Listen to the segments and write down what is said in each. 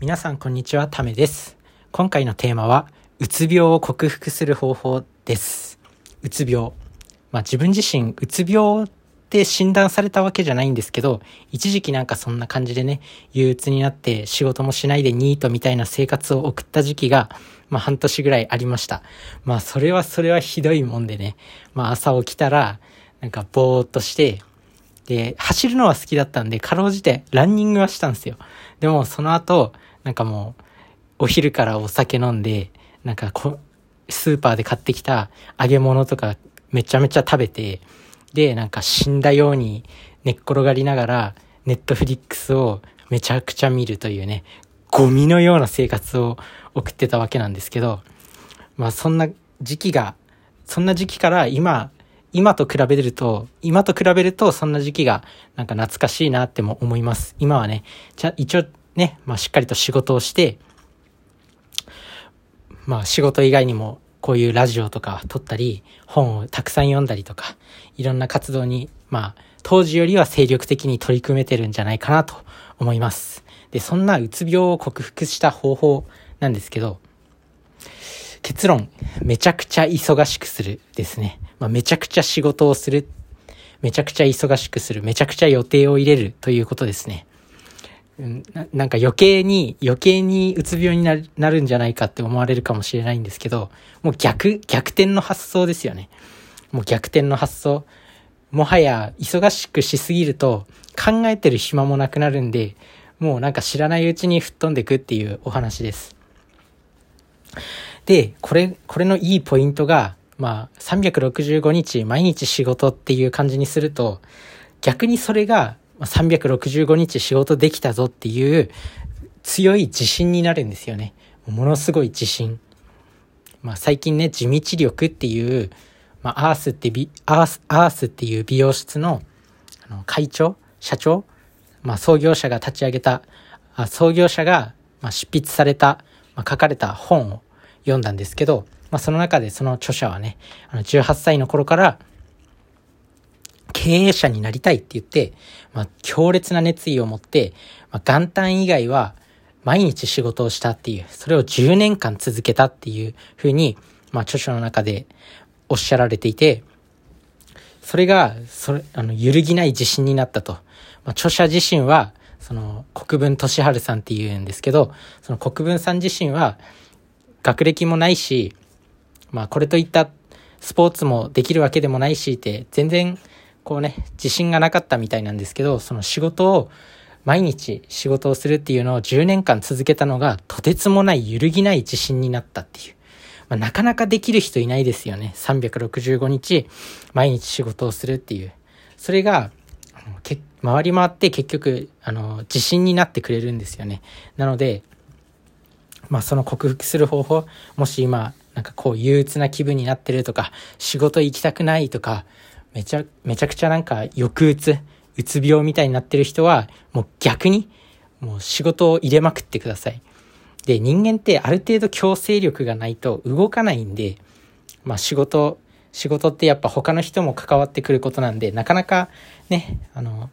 皆さんこんにちは、ためです。今回のテーマは、うつ病を克服する方法です。うつ病。まあ自分自身、うつ病って診断されたわけじゃないんですけど、一時期なんかそんな感じでね、憂鬱になって仕事もしないでニートみたいな生活を送った時期が、まあ半年ぐらいありました。まあそれはそれはひどいもんでね、まあ朝起きたら、なんかぼーっとして、で、走るのは好きだったんで、かろうじてランニングはしたんですよ。でも、その後、なんかもう、お昼からお酒飲んで、なんかこ、スーパーで買ってきた揚げ物とかめちゃめちゃ食べて、で、なんか死んだように寝っ転がりながら、ネットフリックスをめちゃくちゃ見るというね、ゴミのような生活を送ってたわけなんですけど、まあそんな時期が、そんな時期から今、今と比べると、今と比べるとそんな時期がなんか懐かしいなっても思います。今はね、じゃ、一応ね、まあしっかりと仕事をして、まあ仕事以外にもこういうラジオとか撮ったり、本をたくさん読んだりとか、いろんな活動に、まあ当時よりは精力的に取り組めてるんじゃないかなと思います。で、そんなうつ病を克服した方法なんですけど、結論、めちゃくちゃ忙しくするですね。まあ、めちゃくちゃ仕事をする。めちゃくちゃ忙しくする。めちゃくちゃ予定を入れるということですね。うんななんか余計に、余計にうつ病になるなるんじゃないかって思われるかもしれないんですけど、もう逆、逆転の発想ですよね。もう逆転の発想。もはや忙しくしすぎると考えてる暇もなくなるんで、もうなんか知らないうちに吹っ飛んでくっていうお話です。で、これ、これのいいポイントが、まあ、365日毎日仕事っていう感じにすると、逆にそれが、365日仕事できたぞっていう強い自信になるんですよね。ものすごい自信。まあ最近ね、地道力っていう、まあアースってビ、アース、アースっていう美容室のあの会長社長まあ創業者が立ち上げた、あ創業者が、まあ、執筆された、まあ、書かれた本を読んだんですけど、まあその中でその著者はね、あの18歳の頃から経営者になりたいって言って、まあ強烈な熱意を持って、まあ元旦以外は毎日仕事をしたっていう、それを10年間続けたっていうふうに、まあ著書の中でおっしゃられていて、それが、それ、あの、揺るぎない自信になったと。まあ、著者自身は、その、国分俊治さんっていうんですけど、その国分さん自身は、学歴もないし、まあ、これといったスポーツもできるわけでもないしって、全然、こうね、自信がなかったみたいなんですけど、その仕事を、毎日仕事をするっていうのを10年間続けたのが、とてつもない揺るぎない自信になったっていう。まあ、なかなかできる人いないですよね。365日、毎日仕事をするっていう。それが、け回り回って結局、あの、自信になってくれるんですよね。なので、まあその克服する方法、もし今、なんかこう憂鬱な気分になってるとか、仕事行きたくないとか、めちゃ、めちゃくちゃなんか抑うつ、うつ病みたいになってる人は、もう逆に、もう仕事を入れまくってください。で、人間ってある程度強制力がないと動かないんで、まあ仕事、仕事ってやっぱ他の人も関わってくることなんで、なかなかね、あの、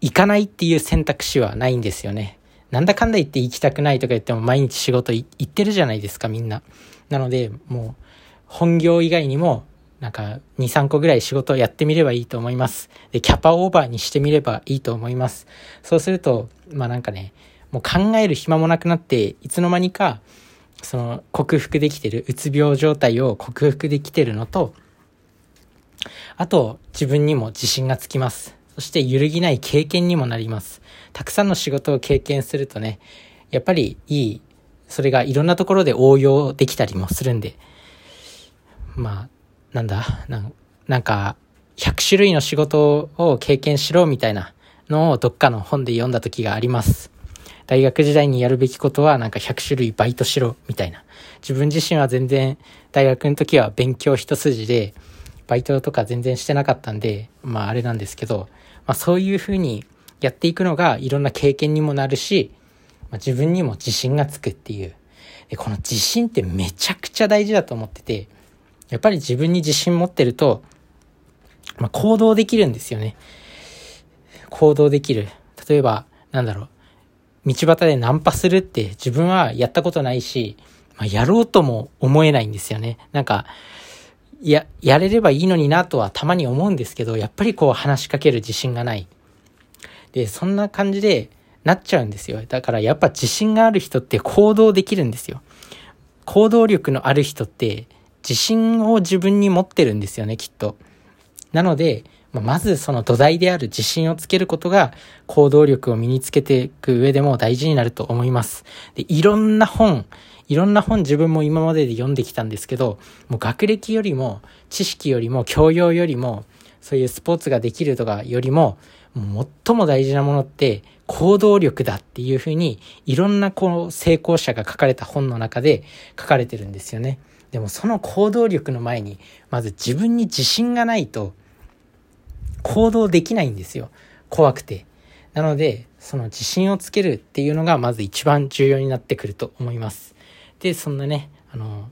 行かないっていう選択肢はないんですよね。なんだかんだ言って行きたくないとか言っても毎日仕事行ってるじゃないですか、みんな。なので、もう、本業以外にも、なんか、2、3個ぐらい仕事をやってみればいいと思います。で、キャパオーバーにしてみればいいと思います。そうすると、まあなんかね、もう考える暇もなくなって、いつの間にか、その、克服できてる、うつ病状態を克服できてるのと、あと、自分にも自信がつきます。そして、揺るぎない経験にもなります。たくさんの仕事を経験するとね、やっぱりいい、それがいろんなところで応用できたりもするんで、まあ、なんだ、ななんか、100種類の仕事を経験しろみたいなのをどっかの本で読んだ時があります。大学時代にやるべきことはなんか100種類バイトしろみたいな。自分自身は全然大学の時は勉強一筋で、バイトとか全然してなかったんで、まああれなんですけど、まあそういうふうにやっていくのがいろんな経験にもなるし、まあ、自分にも自信がつくっていう。で、この自信ってめちゃくちゃ大事だと思ってて、やっぱり自分に自信持ってると、まあ行動できるんですよね。行動できる。例えば、なんだろう。道端でナンパするって自分はやったことないし、まあ、やろうとも思えないんですよね。なんか、や、やれればいいのになとはたまに思うんですけど、やっぱりこう話しかける自信がない。で、そんな感じでなっちゃうんですよ。だからやっぱ自信がある人って行動できるんですよ。行動力のある人って自信を自分に持ってるんですよね、きっと。なので、まずその土台である自信をつけることが行動力を身につけていく上でも大事になると思います。で、いろんな本、いろんな本自分も今までで読んできたんですけど、もう学歴よりも、知識よりも、教養よりも、そういうスポーツができるとかよりも、も最も大事なものって行動力だっていうふうに、いろんなこう成功者が書かれた本の中で書かれてるんですよね。でもその行動力の前に、まず自分に自信がないと、行動できないんですよ。怖くて。なので、その自信をつけるっていうのがまず一番重要になってくると思います。で、そんなね、あの、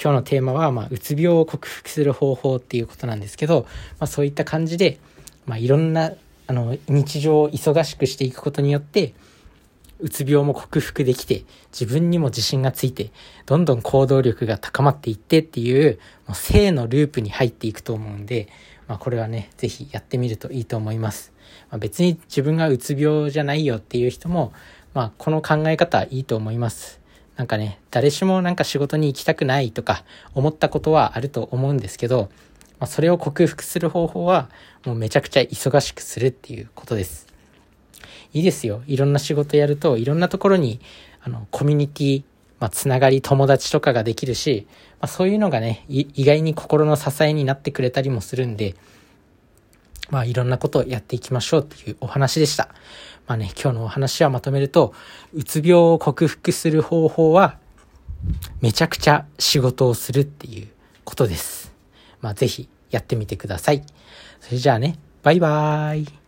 今日のテーマは、まあ、うつ病を克服する方法っていうことなんですけど、まあ、そういった感じで、まあ、いろんな、あの、日常を忙しくしていくことによって、うつ病も克服できて、自分にも自信がついて、どんどん行動力が高まっていってっていう、もう正のループに入っていくと思うんで、まあ、これはね、ぜひやってみるといいと思います。まあ、別に自分がうつ病じゃないよっていう人も、まあ、この考え方いいと思います。なんかね、誰しもなんか仕事に行きたくないとか思ったことはあると思うんですけど、まあ、それを克服する方法は、もうめちゃくちゃ忙しくするっていうことです。いいですよ。いろんな仕事やると、いろんなところに、あの、コミュニティ、まあ、つながり、友達とかができるし、まあ、そういうのがね、意外に心の支えになってくれたりもするんで、まあ、いろんなことをやっていきましょうっていうお話でした。まあね、今日のお話はまとめると、うつ病を克服する方法は、めちゃくちゃ仕事をするっていうことです。まあ、ぜひやってみてください。それじゃあね、バイバーイ。